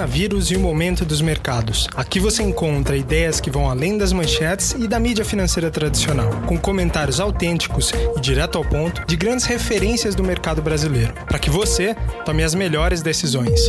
coronavírus e o momento dos mercados. Aqui você encontra ideias que vão além das manchetes e da mídia financeira tradicional, com comentários autênticos e direto ao ponto de grandes referências do mercado brasileiro, para que você tome as melhores decisões.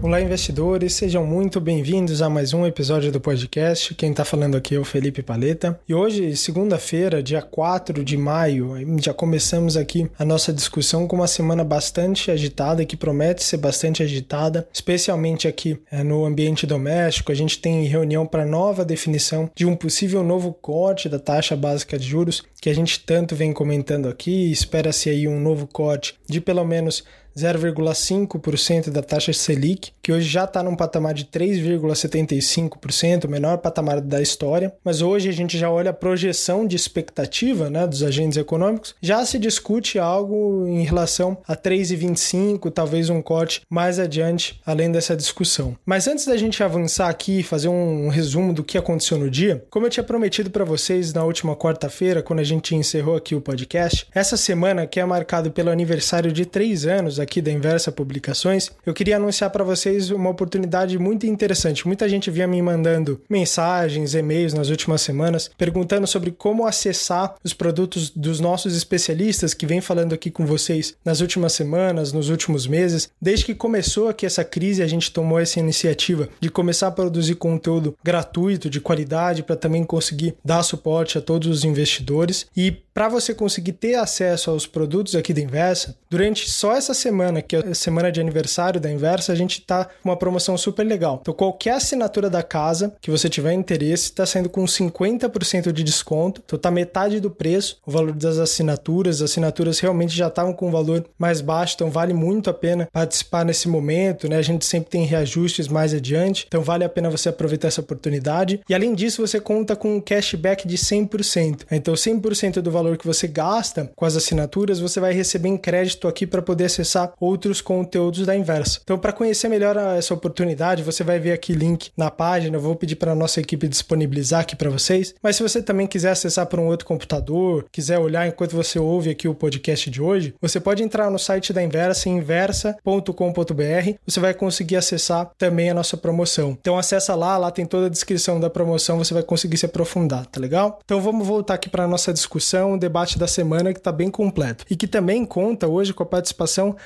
Olá, investidores, sejam muito bem-vindos a mais um episódio do podcast. Quem está falando aqui é o Felipe Paleta. E hoje, segunda-feira, dia 4 de maio, já começamos aqui a nossa discussão com uma semana bastante agitada, que promete ser bastante agitada, especialmente aqui é, no ambiente doméstico. A gente tem reunião para nova definição de um possível novo corte da taxa básica de juros, que a gente tanto vem comentando aqui. Espera-se aí um novo corte de pelo menos 0,5% da taxa Selic, que hoje já está num patamar de 3,75%, o menor patamar da história. Mas hoje a gente já olha a projeção de expectativa né, dos agentes econômicos, já se discute algo em relação a 3,25%, talvez um corte mais adiante, além dessa discussão. Mas antes da gente avançar aqui e fazer um resumo do que aconteceu no dia, como eu tinha prometido para vocês na última quarta-feira, quando a gente encerrou aqui o podcast, essa semana que é marcado pelo aniversário de três anos aqui da Inversa Publicações, eu queria anunciar para vocês uma oportunidade muito interessante. Muita gente vinha me mandando mensagens, e-mails nas últimas semanas, perguntando sobre como acessar os produtos dos nossos especialistas que vem falando aqui com vocês nas últimas semanas, nos últimos meses. Desde que começou aqui essa crise, a gente tomou essa iniciativa de começar a produzir conteúdo gratuito, de qualidade, para também conseguir dar suporte a todos os investidores. E para você conseguir ter acesso aos produtos aqui da Inversa, durante só essa semana, que é a semana de aniversário da Inversa, a gente tá com uma promoção super legal. Então, qualquer assinatura da casa que você tiver interesse, está saindo com 50% de desconto. Então, tá metade do preço, o valor das assinaturas. As assinaturas realmente já estavam com um valor mais baixo, então vale muito a pena participar nesse momento, né? A gente sempre tem reajustes mais adiante, então vale a pena você aproveitar essa oportunidade. E além disso, você conta com um cashback de 100%. Então, 100% do valor que você gasta com as assinaturas, você vai receber em crédito aqui para poder acessar outros conteúdos da Inversa. Então, para conhecer melhor essa oportunidade, você vai ver aqui link na página. Eu vou pedir para a nossa equipe disponibilizar aqui para vocês. Mas se você também quiser acessar por um outro computador, quiser olhar enquanto você ouve aqui o podcast de hoje, você pode entrar no site da Inversa, inversa.com.br. Você vai conseguir acessar também a nossa promoção. Então, acessa lá, lá tem toda a descrição da promoção, você vai conseguir se aprofundar, tá legal? Então, vamos voltar aqui para a nossa discussão debate da semana que está bem completo. E que também conta hoje com a participação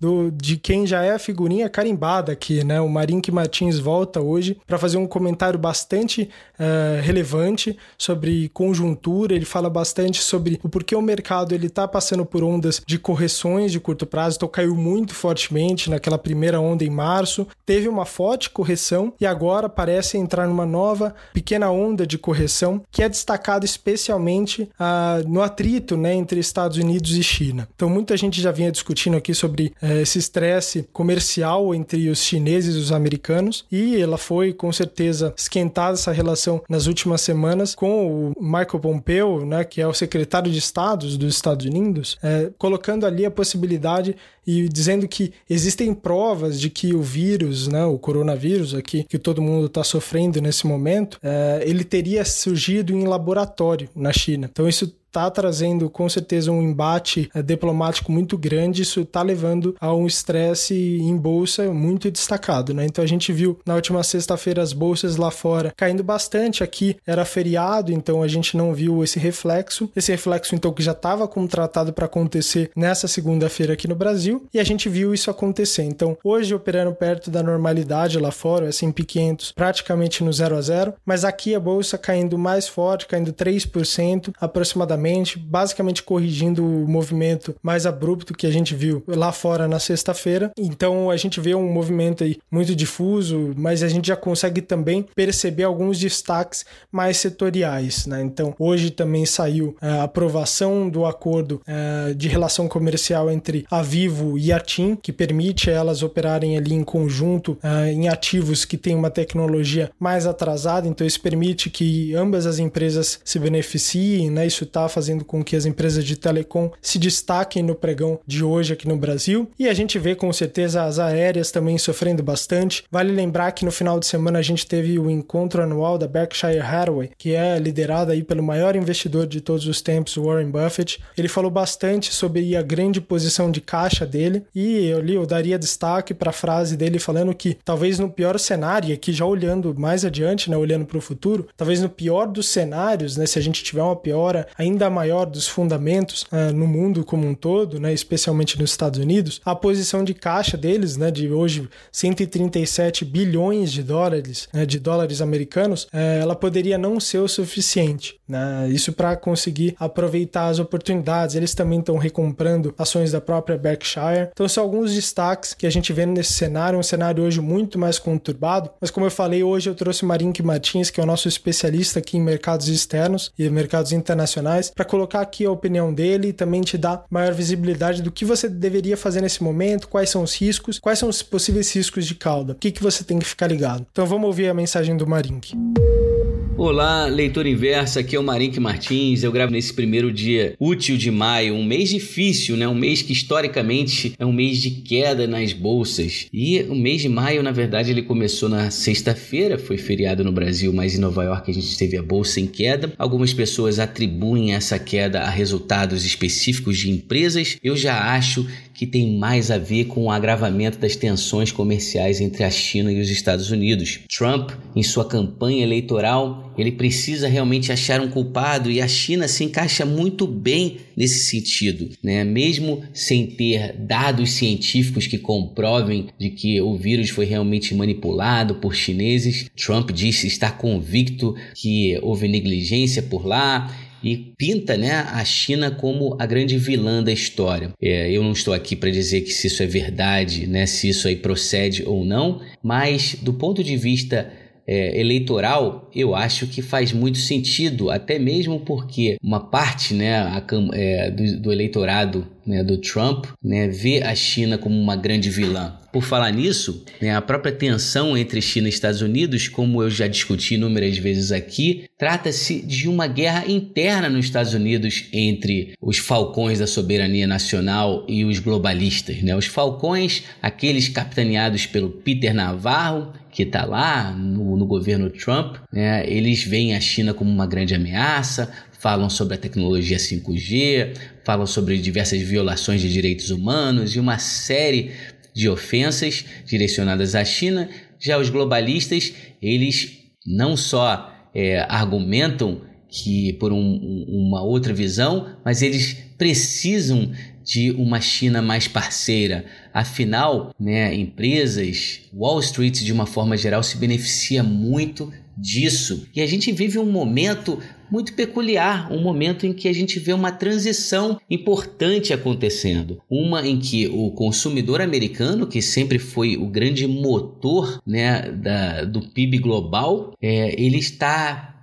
do, de quem já é a figurinha carimbada aqui, né? O Marink Martins volta hoje para fazer um comentário bastante uh, relevante sobre conjuntura. Ele fala bastante sobre o porquê o mercado ele está passando por ondas de correções de curto prazo. Então caiu muito fortemente naquela primeira onda em março, teve uma forte correção e agora parece entrar numa nova pequena onda de correção que é destacado especialmente uh, no atrito né, entre Estados Unidos e China. Então muita gente já vinha discutindo aqui sobre uh, esse estresse comercial entre os chineses e os americanos e ela foi com certeza esquentada essa relação nas últimas semanas com o Michael Pompeo, né, que é o secretário de Estados dos Estados Unidos, é, colocando ali a possibilidade e dizendo que existem provas de que o vírus, né, o coronavírus aqui, que todo mundo está sofrendo nesse momento, é, ele teria surgido em laboratório na China. Então isso está trazendo com certeza um embate é, diplomático muito grande, isso está levando a um estresse em bolsa muito destacado, né? Então a gente viu na última sexta-feira as bolsas lá fora caindo bastante, aqui era feriado, então a gente não viu esse reflexo, esse reflexo então que já estava contratado para acontecer nessa segunda-feira aqui no Brasil, e a gente viu isso acontecer. Então hoje operando perto da normalidade lá fora, o S&P 500 praticamente no 0 a 0, mas aqui a bolsa caindo mais forte, caindo 3% aproximadamente basicamente corrigindo o movimento mais abrupto que a gente viu lá fora na sexta-feira. Então a gente vê um movimento aí muito difuso, mas a gente já consegue também perceber alguns destaques mais setoriais. Né? Então hoje também saiu é, a aprovação do acordo é, de relação comercial entre a Vivo e a TIM, que permite elas operarem ali em conjunto é, em ativos que têm uma tecnologia mais atrasada. Então isso permite que ambas as empresas se beneficiem, né? Isso está fazendo com que as empresas de telecom se destaquem no pregão de hoje aqui no Brasil. E a gente vê com certeza as aéreas também sofrendo bastante. Vale lembrar que no final de semana a gente teve o encontro anual da Berkshire Hathaway, que é liderada aí pelo maior investidor de todos os tempos, Warren Buffett. Ele falou bastante sobre a grande posição de caixa dele e eu, li, eu daria destaque para a frase dele falando que talvez no pior cenário, aqui já olhando mais adiante, né, olhando para o futuro, talvez no pior dos cenários, né, se a gente tiver uma piora ainda maior dos fundamentos uh, no mundo como um todo, né, especialmente nos Estados Unidos, a posição de caixa deles, né, de hoje 137 bilhões de dólares, né, de dólares americanos, uh, ela poderia não ser o suficiente. Né, isso para conseguir aproveitar as oportunidades. Eles também estão recomprando ações da própria Berkshire. Então são alguns destaques que a gente vê nesse cenário, um cenário hoje muito mais conturbado. Mas como eu falei, hoje eu trouxe Marink Martins, que é o nosso especialista aqui em mercados externos e mercados internacionais, para colocar aqui a opinião dele e também te dar maior visibilidade do que você deveria fazer nesse momento, quais são os riscos, quais são os possíveis riscos de cauda, o que, que você tem que ficar ligado. Então vamos ouvir a mensagem do Marink. Olá, leitor inverso, aqui é o Marink Martins. Eu gravo nesse primeiro dia útil de maio, um mês difícil, né? Um mês que historicamente é um mês de queda nas bolsas. E o mês de maio, na verdade, ele começou na sexta-feira, foi feriado no Brasil, mas em Nova York a gente teve a bolsa em queda. Algumas pessoas atribuem essa queda a resultados específicos de empresas. Eu já acho que tem mais a ver com o agravamento das tensões comerciais entre a China e os Estados Unidos. Trump, em sua campanha eleitoral, ele precisa realmente achar um culpado e a China se encaixa muito bem nesse sentido, né? Mesmo sem ter dados científicos que comprovem de que o vírus foi realmente manipulado por chineses, Trump disse estar convicto que houve negligência por lá e pinta né, a China como a grande vilã da história. É, eu não estou aqui para dizer que se isso é verdade, né, se isso aí procede ou não, mas do ponto de vista é, eleitoral, eu acho que faz muito sentido, até mesmo porque uma parte né, a, é, do, do, eleitorado né, do Trump né, vê a China como uma grande vilã. Por falar nisso, né, a própria tensão entre China e Estados Unidos, como eu já discuti inúmeras vezes aqui, trata-se de uma guerra interna nos Estados Unidos entre os falcões da soberania nacional e os globalistas. Né? Os falcões, aqueles capitaneados pelo Peter Navarro, que está lá no, no, governo Trump, né? eles veem a China como uma grande ameaça, falam sobre a tecnologia 5G, falam sobre diversas violações de direitos humanos e uma série de ofensas direcionadas à China. Já os globalistas, eles não só é, argumentam que por um, uma outra visão, mas eles precisam de uma China mais parceira. Afinal, né, empresas, Wall Street de uma forma geral se beneficia muito disso. E a gente vive um momento muito peculiar, um momento em que a gente vê uma transição importante acontecendo. Uma em que o consumidor americano, que sempre foi o grande motor né, da, do PIB global, é, ele está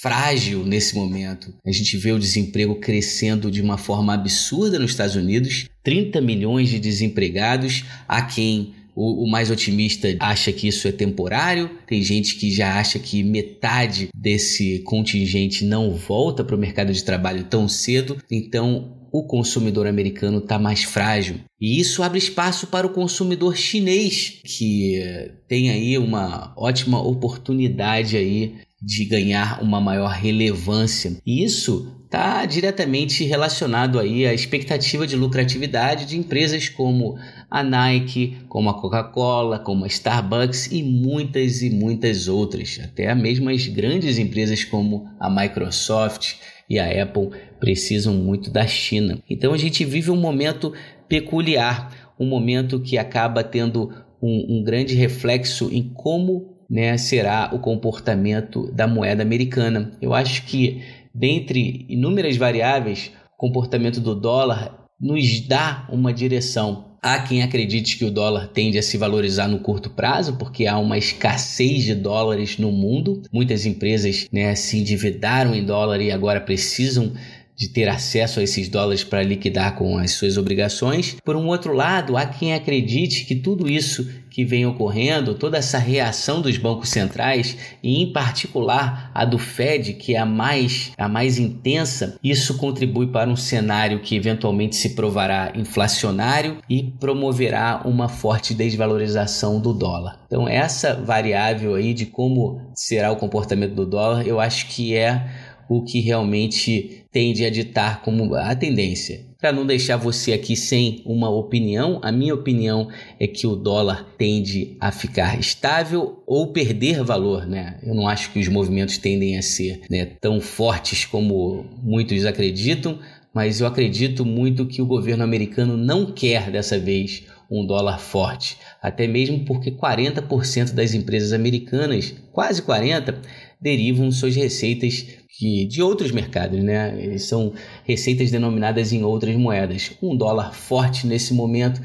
frágil nesse momento. A gente vê o desemprego crescendo de uma forma absurda nos Estados Unidos, 30 milhões de desempregados, a quem o, o, mais otimista acha que isso é temporário, tem gente que já acha que metade desse contingente não volta para o mercado de trabalho tão cedo, então o consumidor americano está mais frágil. E isso abre espaço para o consumidor chinês, que tem aí uma ótima oportunidade aí de ganhar uma maior relevância. E isso está diretamente relacionado aí à expectativa de lucratividade de empresas como a Nike, como a Coca-Cola, como a Starbucks e muitas e muitas outras. Até mesmo as grandes empresas como a Microsoft e a Apple precisam muito da China. Então a gente vive um momento peculiar, um momento que acaba tendo um, um grande reflexo em como né, será o comportamento da moeda americana. Eu acho que dentre inúmeras variáveis, o comportamento do dólar nos dá uma direção. Há quem acredite que o dólar tende a se valorizar no curto prazo, porque há uma escassez de dólares no mundo. Muitas empresas né, se endividaram em dólar e agora precisam de ter acesso a esses dólares para liquidar com as suas obrigações. Por um outro lado, há quem acredite que tudo isso que vem ocorrendo, toda essa reação dos bancos centrais e em particular a do Fed, que é a mais a mais intensa, isso contribui para um cenário que eventualmente se provará inflacionário e promoverá uma forte desvalorização do dólar. Então essa variável aí de como será o comportamento do dólar, eu acho que é o que realmente tende a ditar como a tendência. Para não deixar você aqui sem uma opinião, a minha opinião é que o dólar tende a ficar estável ou perder valor, né? Eu não acho que os movimentos tendem a ser né, tão fortes como muitos acreditam, mas eu acredito muito que o governo americano não quer dessa vez um dólar forte, até mesmo porque 40% das empresas americanas, quase 40, derivam suas receitas que, de outros mercados, né? Eles são receitas denominadas em outras moedas. Um dólar forte nesse momento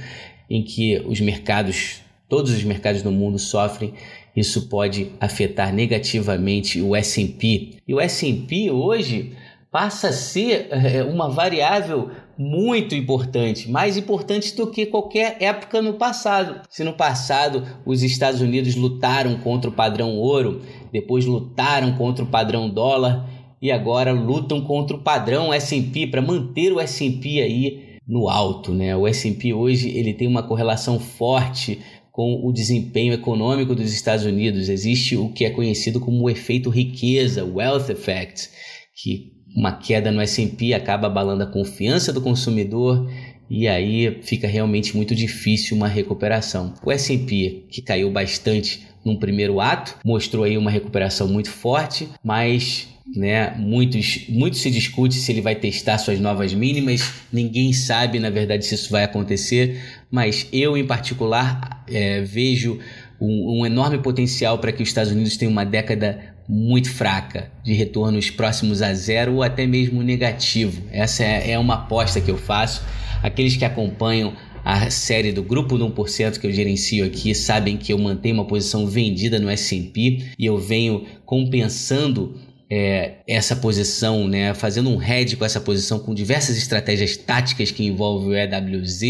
em que os mercados, todos os mercados do mundo sofrem, isso pode afetar negativamente o S&P. E o S&P hoje passa a ser é, uma variável muito importante, mais importante do que qualquer época no passado. Se no passado os Estados Unidos lutaram contra o padrão ouro, depois lutaram contra o padrão dólar, e agora lutam contra o padrão S&P para manter o S&P aí no alto, né? O S&P hoje ele tem uma correlação forte com o desempenho econômico dos Estados Unidos. Existe o que é conhecido como o efeito riqueza, wealth effect, que uma queda no S&P acaba abalando a confiança do consumidor e aí fica realmente muito difícil uma recuperação. O S&P, que caiu bastante num primeiro ato, mostrou aí uma recuperação muito forte, mas né? Muitos, muito se discute se ele vai testar suas novas mínimas, ninguém sabe na verdade se isso vai acontecer, mas eu em particular é, vejo um, um enorme potencial para que os Estados Unidos tenham uma década muito fraca, de retornos próximos a zero ou até mesmo negativo. Essa é, é uma aposta que eu faço. Aqueles que acompanham a série do grupo do 1% que eu gerencio aqui sabem que eu mantenho uma posição vendida no S&P e eu venho compensando é, essa posição, né, fazendo um hedge com essa posição com diversas estratégias táticas que envolvem o EWZ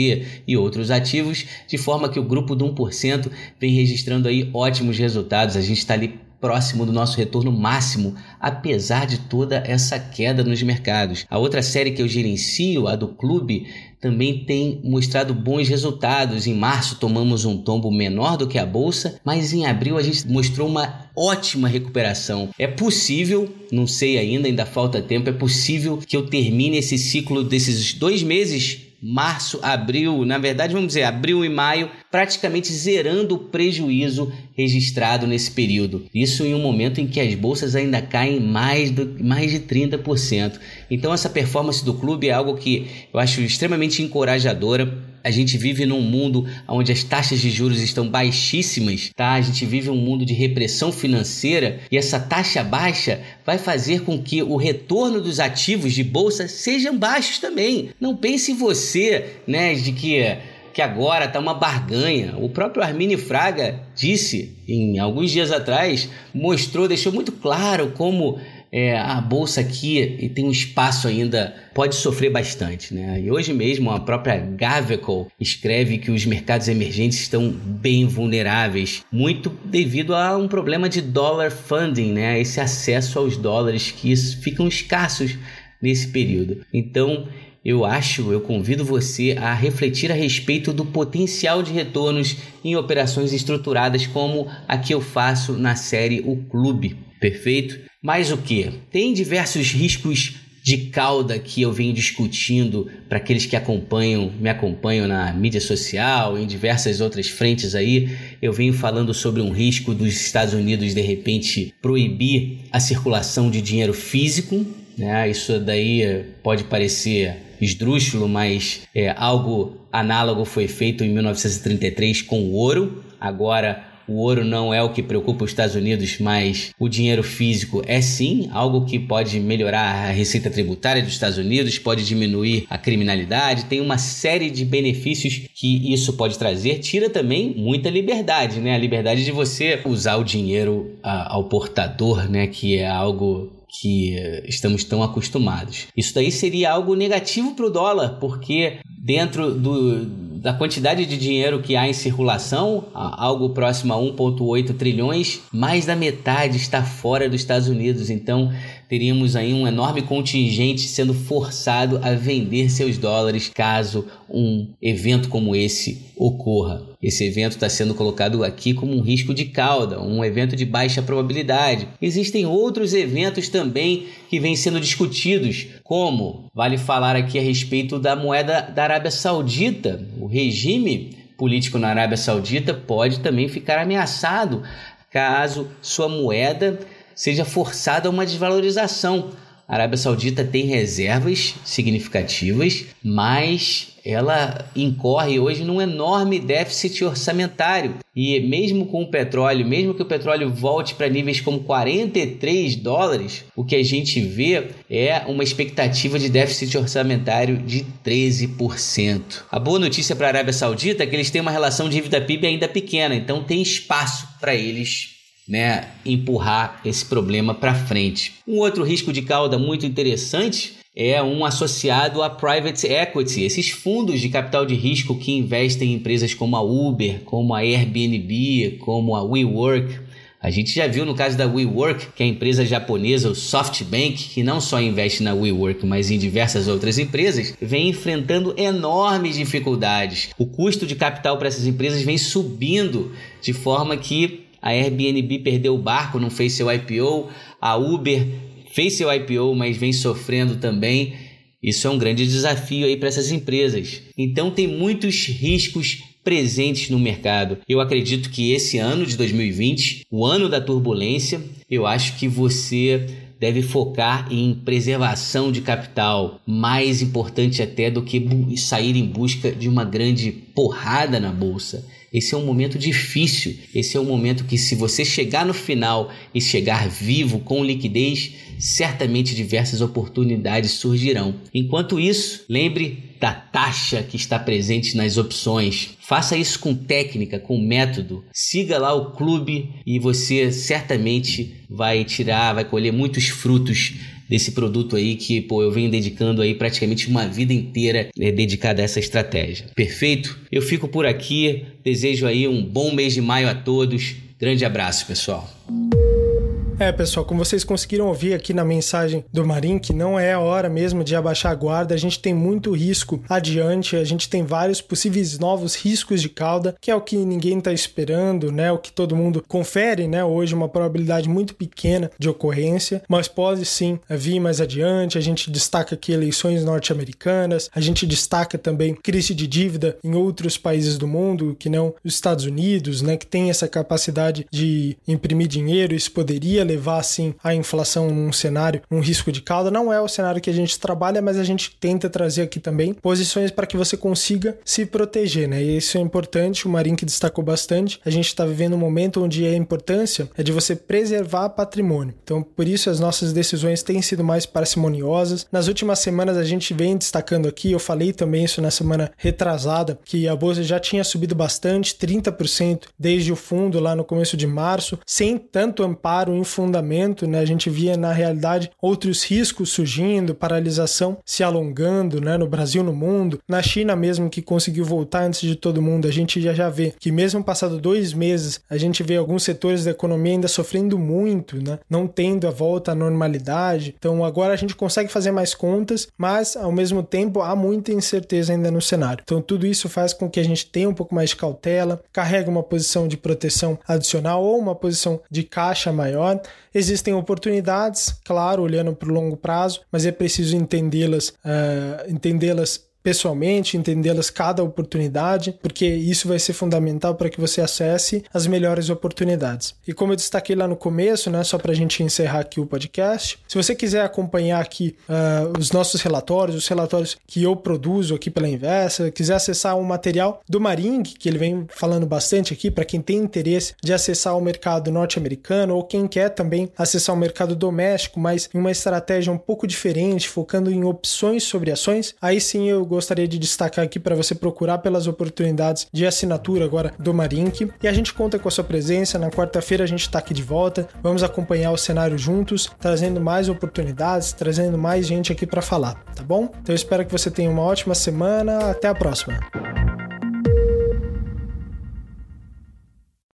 e outros ativos, de forma que o grupo do 1% vem registrando aí ótimos resultados. A gente está ali próximo do nosso retorno máximo, apesar de toda essa queda nos mercados. A outra série que eu gerencio, a do clube, também tem mostrado bons resultados. Em março tomamos um tombo menor do que a bolsa, mas em abril a gente mostrou uma ótima recuperação. É possível, não sei ainda, ainda falta tempo, é possível que eu termine esse ciclo desses dois meses março, abril, na verdade, vamos dizer, abril e maio, praticamente zerando o prejuízo registrado nesse período. Isso em um momento em que as bolsas ainda caem mais, do, mais de 30%. Então, essa performance do clube é algo que eu acho extremamente encorajadora a gente vive num mundo onde as taxas de juros estão baixíssimas, tá? A gente vive um mundo de repressão financeira e essa taxa baixa vai fazer com que o retorno dos ativos de bolsa sejam baixos também. Não pense você, né, de que que agora está uma barganha. O próprio Armini Fraga disse em alguns dias atrás, mostrou, deixou muito claro como é, a bolsa aqui tem um espaço ainda, pode sofrer bastante. Né? E hoje mesmo a própria Gaveco escreve que os mercados emergentes estão bem vulneráveis, muito devido a um problema de dollar funding, né? esse acesso aos dólares que ficam escassos nesse período. Então, eu acho, eu convido você a refletir a respeito do potencial de retornos em operações estruturadas como a que eu faço na série O Clube, perfeito? Mais o que? Tem diversos riscos de cauda que eu venho discutindo para aqueles que acompanham, me acompanham na mídia social, em diversas outras frentes aí. Eu venho falando sobre um risco dos Estados Unidos de repente proibir a circulação de dinheiro físico. Né? Isso daí pode parecer esdrúxulo, mas é, algo análogo foi feito em 1933 com o ouro. Agora o ouro não é o que preocupa os Estados Unidos, mas o dinheiro físico é sim algo que pode melhorar a receita tributária dos Estados Unidos, pode diminuir a criminalidade, tem uma série de benefícios que isso pode trazer. Tira também muita liberdade, né? A liberdade de você usar o dinheiro ao portador, né? Que é algo que estamos tão acostumados. Isso daí seria algo negativo para o dólar, porque dentro do, da quantidade de dinheiro que há em circulação, algo próximo a 1,8 trilhões, mais da metade está fora dos Estados Unidos. Então, teríamos aí um enorme contingente sendo forçado a vender seus dólares caso um evento como esse ocorra. Esse evento está sendo colocado aqui como um risco de cauda, um evento de baixa probabilidade. Existem outros eventos também que vêm sendo discutidos, como vale falar aqui a respeito da moeda da Arábia Saudita. O regime político na Arábia Saudita pode também ficar ameaçado caso sua moeda seja forçada uma desvalorização. A Arábia Saudita tem reservas significativas, mas ela incorre hoje num enorme déficit orçamentário. E mesmo com o petróleo, mesmo que o petróleo volte para níveis como 43 dólares, o que a gente vê é uma expectativa de déficit orçamentário de 13%. A boa notícia para a Arábia Saudita é que eles têm uma relação dívida PIB ainda pequena, então tem espaço para eles né, empurrar esse problema para frente. Um outro risco de cauda muito interessante é um associado a private equity, esses fundos de capital de risco que investem em empresas como a Uber, como a Airbnb, como a WeWork. A gente já viu no caso da WeWork, que é a empresa japonesa, o SoftBank, que não só investe na WeWork, mas em diversas outras empresas, vem enfrentando enormes dificuldades. O custo de capital para essas empresas vem subindo de forma que a Airbnb perdeu o barco, não fez seu IPO, a Uber fez seu IPO, mas vem sofrendo também. Isso é um grande desafio aí para essas empresas. Então tem muitos riscos presentes no mercado. Eu acredito que esse ano de 2020, o ano da turbulência, eu acho que você deve focar em preservação de capital, mais importante até do que sair em busca de uma grande porrada na bolsa. Esse é um momento difícil. Esse é um momento que, se você chegar no final e chegar vivo com liquidez, certamente diversas oportunidades surgirão. Enquanto isso, lembre da taxa que está presente nas opções. Faça isso com técnica, com método. Siga lá o clube e você certamente vai tirar, vai colher muitos frutos desse produto aí que, pô, eu venho dedicando aí praticamente uma vida inteira é, dedicada a essa estratégia. Perfeito? Eu fico por aqui. Desejo aí um bom mês de maio a todos. Grande abraço, pessoal. É, pessoal, como vocês conseguiram ouvir aqui na mensagem do Marim, que não é a hora mesmo de abaixar a guarda, a gente tem muito risco adiante, a gente tem vários possíveis novos riscos de cauda, que é o que ninguém está esperando, né? O que todo mundo confere, né? Hoje uma probabilidade muito pequena de ocorrência, mas pode sim vir mais adiante. A gente destaca aqui eleições norte-americanas, a gente destaca também crise de dívida em outros países do mundo, que não os Estados Unidos, né? Que tem essa capacidade de imprimir dinheiro, isso poderia levar assim a inflação num cenário, um risco de cauda. Não é o cenário que a gente trabalha, mas a gente tenta trazer aqui também posições para que você consiga se proteger, né? E isso é importante, o Marinho que destacou bastante. A gente está vivendo um momento onde a importância é de você preservar patrimônio. Então, por isso as nossas decisões têm sido mais parcimoniosas. Nas últimas semanas a gente vem destacando aqui, eu falei também isso na semana retrasada, que a bolsa já tinha subido bastante, 30% desde o fundo lá no começo de março, sem tanto amparo em fundamento, né? A gente via na realidade outros riscos surgindo, paralisação se alongando, né? No Brasil, no mundo, na China mesmo que conseguiu voltar antes de todo mundo, a gente já já vê que mesmo passado dois meses, a gente vê alguns setores da economia ainda sofrendo muito, né? Não tendo a volta à normalidade. Então agora a gente consegue fazer mais contas, mas ao mesmo tempo há muita incerteza ainda no cenário. Então tudo isso faz com que a gente tenha um pouco mais de cautela, carregue uma posição de proteção adicional ou uma posição de caixa maior Existem oportunidades, claro, olhando para o longo prazo, mas é preciso entendê-las, uh, entendê-las pessoalmente, entendê-las cada oportunidade, porque isso vai ser fundamental para que você acesse as melhores oportunidades. E como eu destaquei lá no começo, né, só para a gente encerrar aqui o podcast, se você quiser acompanhar aqui uh, os nossos relatórios, os relatórios que eu produzo aqui pela Inversa, quiser acessar o material do Maring, que ele vem falando bastante aqui, para quem tem interesse de acessar o mercado norte-americano ou quem quer também acessar o mercado doméstico, mas em uma estratégia um pouco diferente, focando em opções sobre ações, aí sim eu gostaria de destacar aqui para você procurar pelas oportunidades de assinatura agora do Marink. E a gente conta com a sua presença. Na quarta-feira a gente está aqui de volta. Vamos acompanhar o cenário juntos, trazendo mais oportunidades, trazendo mais gente aqui para falar, tá bom? Então eu espero que você tenha uma ótima semana. Até a próxima.